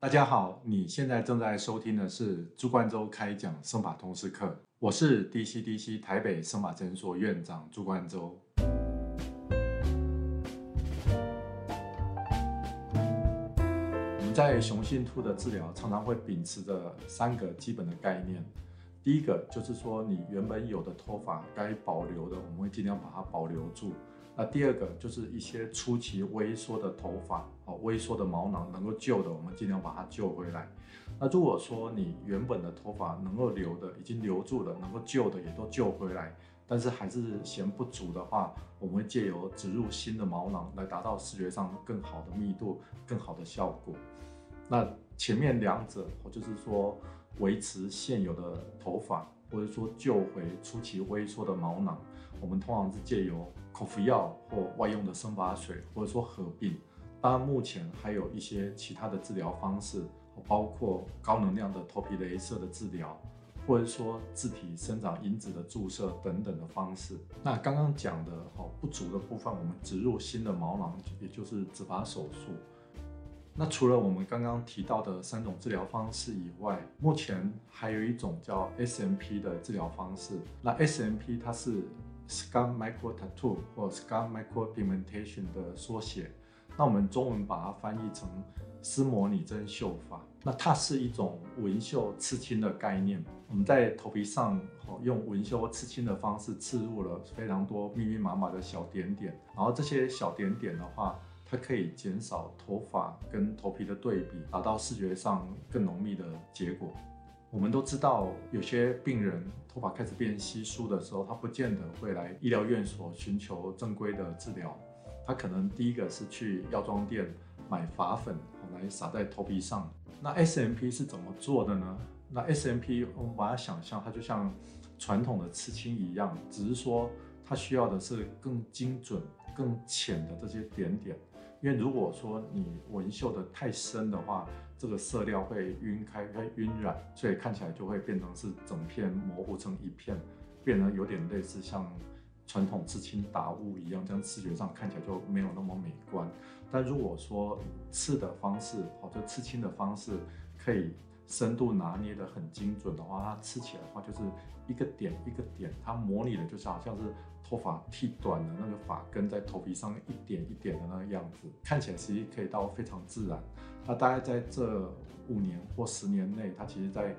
大家好，你现在正在收听的是朱冠洲开讲生法通识课，我是 DCDC 台北生法诊所院长朱冠洲。我们在雄性秃的治疗常常会秉持着三个基本的概念，第一个就是说你原本有的头发该保留的，我们会尽量把它保留住。那第二个就是一些初期萎缩的头发，微，缩的毛囊能够救的，我们尽量把它救回来。那如果说你原本的头发能够留的，已经留住了，能够救的也都救回来，但是还是嫌不足的话，我们会借由植入新的毛囊来达到视觉上更好的密度、更好的效果。那前面两者，或就是说维持现有的头发，或者说救回初期萎缩的毛囊，我们通常是借由。口服药或外用的生发水，或者说合并。当然，目前还有一些其他的治疗方式，包括高能量的头皮镭射的治疗，或者说自体生长因子的注射等等的方式。那刚刚讲的哦不足的部分，我们植入新的毛囊，也就是植发手术。那除了我们刚刚提到的三种治疗方式以外，目前还有一种叫 SMP 的治疗方式。那 SMP 它是 Scar micro tattoo 或 Scar micro pigmentation 的缩写，那我们中文把它翻译成丝模拟针绣法。那它是一种纹绣刺青的概念。我们在头皮上用纹绣刺青的方式刺入了非常多密密麻麻的小点点，然后这些小点点的话，它可以减少头发跟头皮的对比，达到视觉上更浓密的结果。我们都知道，有些病人头发开始变稀疏的时候，他不见得会来医疗院所寻求正规的治疗。他可能第一个是去药妆店买发粉来撒在头皮上。那 SMP 是怎么做的呢？那 SMP 我们把它想象，它就像传统的刺青一样，只是说它需要的是更精准、更浅的这些点点。因为如果说你纹绣的太深的话，这个色料会晕开，会晕染，所以看起来就会变成是整片模糊成一片，变得有点类似像传统刺青打雾一样，这样视觉上看起来就没有那么美观。但如果说刺的方式，或者刺青的方式，可以深度拿捏的很精准的话，它刺起来的话就是一个点一个点，它模拟的就是好像是。头发剃短的那个发根在头皮上一点一点的那个样子，看起来其实可以到非常自然。那大概在这五年或十年内，它其实在。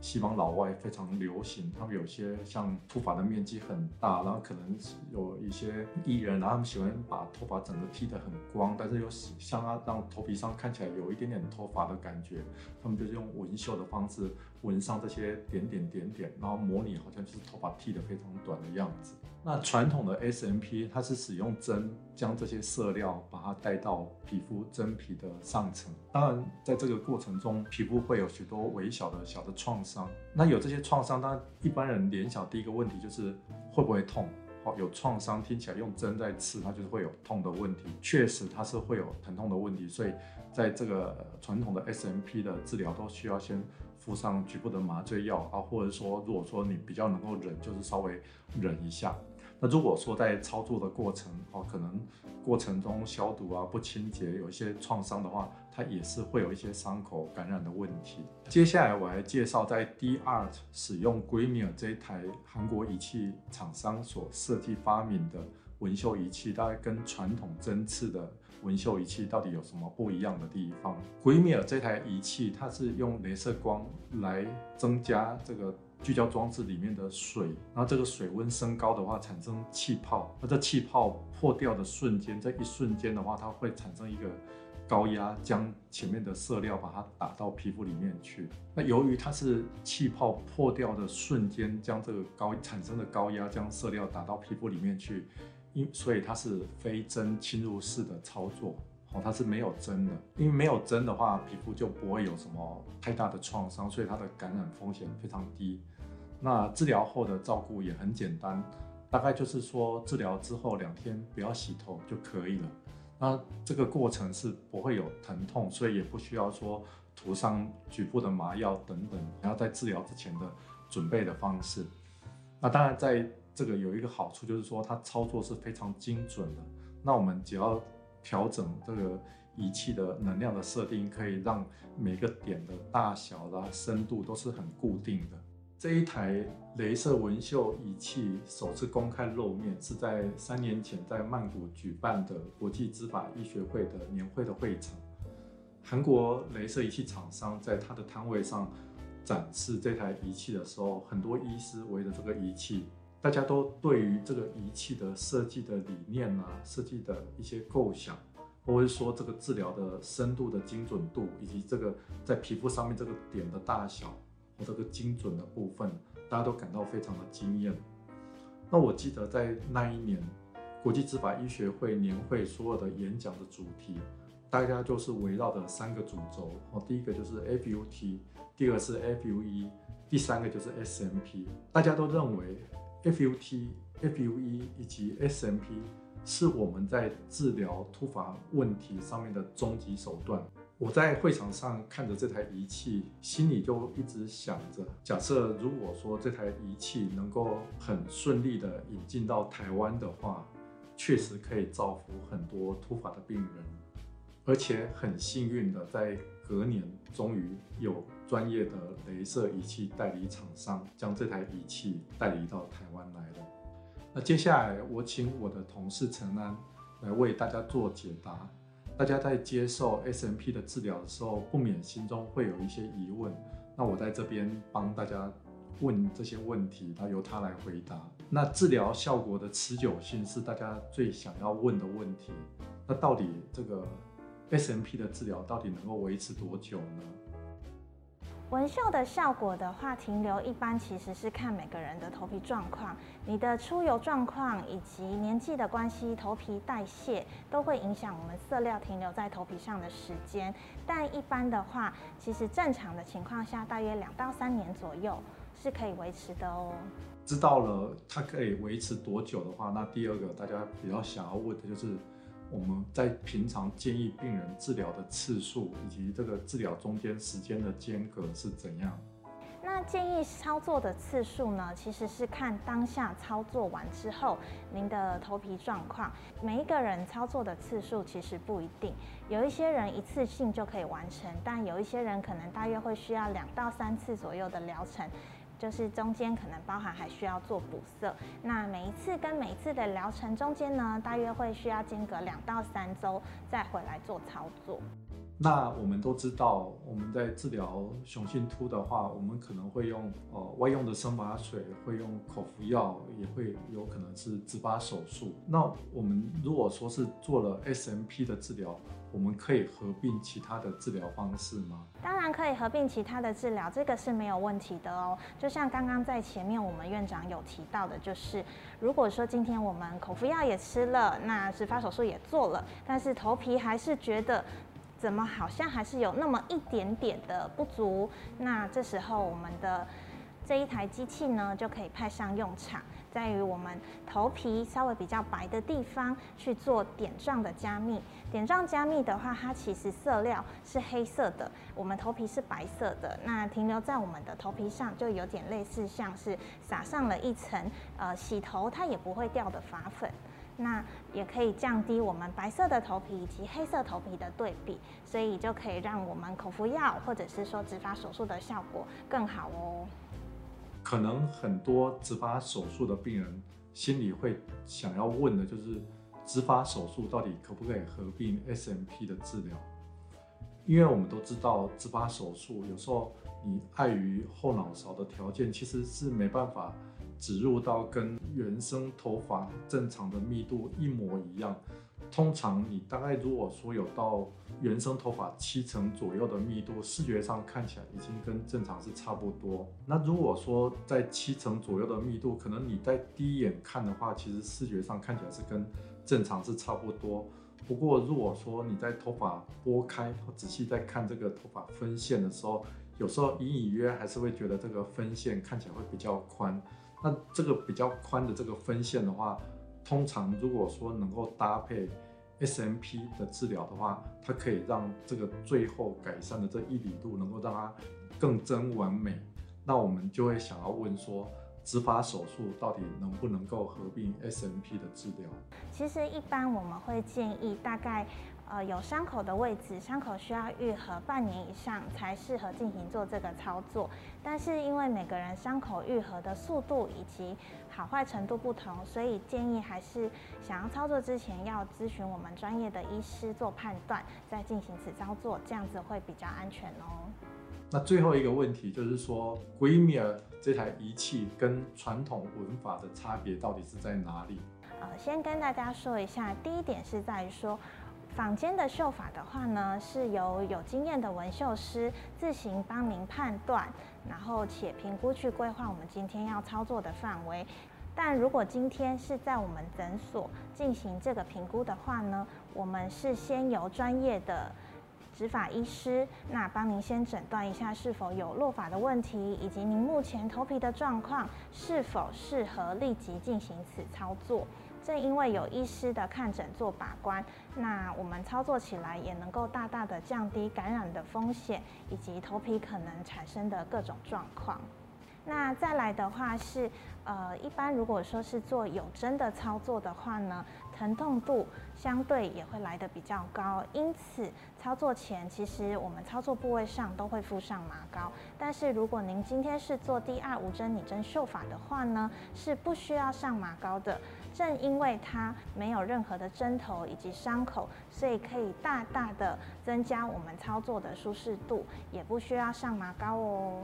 西方老外非常流行，他们有些像脱发的面积很大，然后可能有一些艺人，然后他们喜欢把头发整个剃得很光，但是又像他让头皮上看起来有一点点脱发的感觉，他们就是用纹绣的方式纹上这些点点点点，然后模拟好像就是头发剃得非常短的样子。那传统的 SMP 它是使用针将这些色料把它带到皮肤真皮的上层，当然在这个过程中，皮肤会有许多微小的小的创伤。那有这些创伤，当然一般人脸小第一个问题就是会不会痛？有创伤听起来用针在刺，它就是会有痛的问题。确实它是会有疼痛的问题，所以在这个传统的 SMP 的治疗都需要先敷上局部的麻醉药啊，或者说如果说你比较能够忍，就是稍微忍一下。那如果说在操作的过程哦，可能过程中消毒啊不清洁，有一些创伤的话，它也是会有一些伤口感染的问题。接下来我还介绍在 D Art 使用 Grimier 这一台韩国仪器厂商所设计发明的纹绣仪器，大概跟传统针刺的纹绣仪器到底有什么不一样的地方？Grimier 这台仪器它是用镭射光来增加这个。聚焦装置里面的水，然后这个水温升高的话，产生气泡。那这气泡破掉的瞬间，在一瞬间的话，它会产生一个高压，将前面的色料把它打到皮肤里面去。那由于它是气泡破掉的瞬间，将这个高产生的高压将色料打到皮肤里面去，因所以它是非针侵入式的操作。哦它是没有针的，因为没有针的话，皮肤就不会有什么太大的创伤，所以它的感染风险非常低。那治疗后的照顾也很简单，大概就是说治疗之后两天不要洗头就可以了。那这个过程是不会有疼痛，所以也不需要说涂上局部的麻药等等，然后在治疗之前的准备的方式。那当然在这个有一个好处就是说它操作是非常精准的。那我们只要调整这个仪器的能量的设定，可以让每个点的大小啦、深度都是很固定的。这一台镭射纹绣仪器首次公开露面是在三年前在曼谷举办的国际执法医学会的年会的会场。韩国镭射仪器厂商在他的摊位上展示这台仪器的时候，很多医师围着这个仪器，大家都对于这个仪器的设计的理念啊、设计的一些构想，或者说这个治疗的深度的精准度，以及这个在皮肤上面这个点的大小和。这个精准的部分，大家都感到非常的惊艳。那我记得在那一年国际执法医学会年会所有的演讲的主题，大家就是围绕的三个主轴哦，第一个就是 FUT，第二个是 FUE，第三个就是 SMP。大家都认为 FUT、FUE 以及 SMP 是我们在治疗突发问题上面的终极手段。我在会场上看着这台仪器，心里就一直想着：假设如果说这台仪器能够很顺利的引进到台湾的话，确实可以造福很多突发的病人，而且很幸运的在隔年终于有专业的镭射仪器代理厂商将这台仪器代理到台湾来了。那接下来我请我的同事陈安来为大家做解答。大家在接受 SMP 的治疗的时候，不免心中会有一些疑问。那我在这边帮大家问这些问题，那由他来回答。那治疗效果的持久性是大家最想要问的问题。那到底这个 SMP 的治疗到底能够维持多久呢？纹绣的效果的话，停留一般其实是看每个人的头皮状况、你的出油状况以及年纪的关系，头皮代谢都会影响我们色料停留在头皮上的时间。但一般的话，其实正常的情况下，大约两到三年左右是可以维持的哦。知道了它可以维持多久的话，那第二个大家比较想要问的就是。我们在平常建议病人治疗的次数，以及这个治疗中间时间的间隔是怎样？那建议操作的次数呢？其实是看当下操作完之后您的头皮状况。每一个人操作的次数其实不一定，有一些人一次性就可以完成，但有一些人可能大约会需要两到三次左右的疗程。就是中间可能包含还需要做补色，那每一次跟每一次的疗程中间呢，大约会需要间隔两到三周再回来做操作。那我们都知道，我们在治疗雄性秃的话，我们可能会用呃外用的生发水，会用口服药，也会有可能是植发手术。那我们如果说是做了 SMP 的治疗，我们可以合并其他的治疗方式吗？当然可以合并其他的治疗，这个是没有问题的哦。就像刚刚在前面我们院长有提到的，就是如果说今天我们口服药也吃了，那植发手术也做了，但是头皮还是觉得。怎么好像还是有那么一点点的不足？那这时候我们的这一台机器呢，就可以派上用场，在于我们头皮稍微比较白的地方去做点状的加密。点状加密的话，它其实色料是黑色的，我们头皮是白色的，那停留在我们的头皮上，就有点类似像是撒上了一层呃洗头它也不会掉的发粉。那也可以降低我们白色的头皮以及黑色头皮的对比，所以就可以让我们口服药或者是说植发手术的效果更好哦。可能很多植发手术的病人心里会想要问的就是，植发手术到底可不可以合并 SMP 的治疗？因为我们都知道，植发手术有时候你碍于后脑勺的条件，其实是没办法。植入到跟原生头发正常的密度一模一样，通常你大概如果说有到原生头发七成左右的密度，视觉上看起来已经跟正常是差不多。那如果说在七成左右的密度，可能你在第一眼看的话，其实视觉上看起来是跟正常是差不多。不过如果说你在头发拨开，仔细在看这个头发分线的时候，有时候隐隐约还是会觉得这个分线看起来会比较宽。那这个比较宽的这个分线的话，通常如果说能够搭配 SMP 的治疗的话，它可以让这个最后改善的这一里度能够让它更臻完美。那我们就会想要问说，植发手术到底能不能够合并 SMP 的治疗？其实一般我们会建议大概。呃有伤口的位置，伤口需要愈合半年以上才适合进行做这个操作。但是因为每个人伤口愈合的速度以及好坏程度不同，所以建议还是想要操作之前要咨询我们专业的医师做判断，再进行此操作，这样子会比较安全哦。那最后一个问题就是说 g r e m i r 这台仪器跟传统文法的差别到底是在哪里？呃，先跟大家说一下，第一点是在于说，坊间的绣法的话呢，是由有经验的纹绣师自行帮您判断，然后且评估去规划我们今天要操作的范围。但如果今天是在我们诊所进行这个评估的话呢，我们是先由专业的。执法医师，那帮您先诊断一下是否有落发的问题，以及您目前头皮的状况是否适合立即进行此操作。正因为有医师的看诊做把关，那我们操作起来也能够大大的降低感染的风险，以及头皮可能产生的各种状况。那再来的话是，呃，一般如果说是做有针的操作的话呢，疼痛度相对也会来的比较高，因此操作前其实我们操作部位上都会敷上麻膏。但是如果您今天是做第二无针拟针绣法的话呢，是不需要上麻膏的。正因为它没有任何的针头以及伤口，所以可以大大的增加我们操作的舒适度，也不需要上麻膏哦。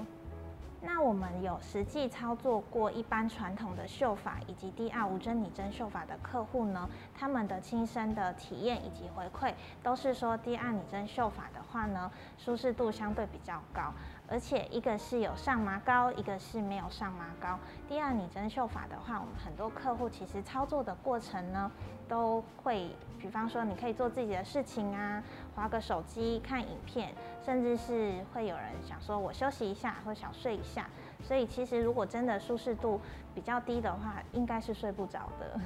那我们有实际操作过一般传统的绣法以及 DR 无针拟针绣法的客户呢，他们的亲身的体验以及回馈都是说 DR 拟针绣法的话呢，舒适度相对比较高。而且一个是有上麻膏，一个是没有上麻膏。第二，拟针绣法的话，我们很多客户其实操作的过程呢，都会，比方说你可以做自己的事情啊，划个手机、看影片，甚至是会有人想说我休息一下或想睡一下。所以其实如果真的舒适度比较低的话，应该是睡不着的。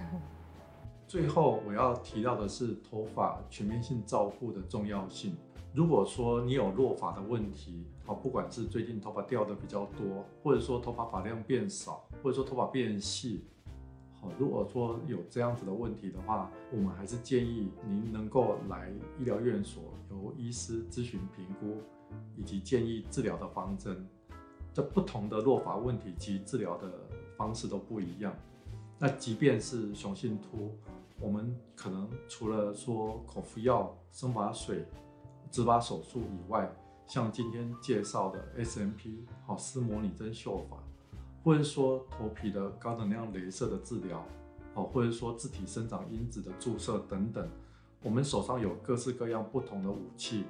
最后我要提到的是头发全面性照顾的重要性。如果说你有落发的问题，好，不管是最近头发掉的比较多，或者说头发发量变少，或者说头发变细，好，如果说有这样子的问题的话，我们还是建议您能够来医疗院所，由医师咨询评估，以及建议治疗的方针。这不同的落发问题及治疗的方式都不一样。那即便是雄性秃，我们可能除了说口服药、生发水。植发手术以外，像今天介绍的 SMP 好丝膜拟针绣法，或者说头皮的高能量镭射的治疗，哦，或者说自体生长因子的注射等等，我们手上有各式各样不同的武器。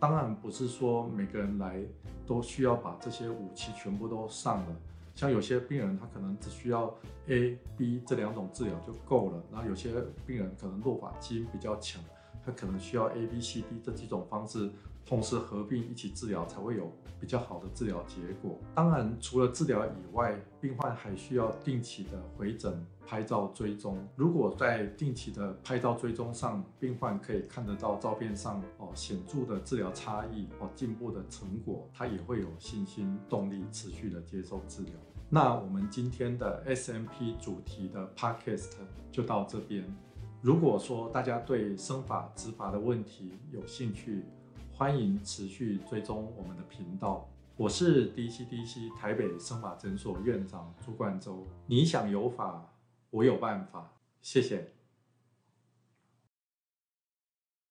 当然不是说每个人来都需要把这些武器全部都上了，像有些病人他可能只需要 A、B 这两种治疗就够了，然后有些病人可能落发基因比较强。他可能需要 A、B、C、D 这几种方式同时合并一起治疗，才会有比较好的治疗结果。当然，除了治疗以外，病患还需要定期的回诊、拍照追踪。如果在定期的拍照追踪上，病患可以看得到照片上哦显著的治疗差异哦进步的成果，他也会有信心动力持续的接受治疗。那我们今天的 SMP 主题的 Podcast 就到这边。如果说大家对生法执法的问题有兴趣，欢迎持续追踪我们的频道。我是 DCDC 台北生法诊所院长朱冠洲。你想有法，我有办法。谢谢。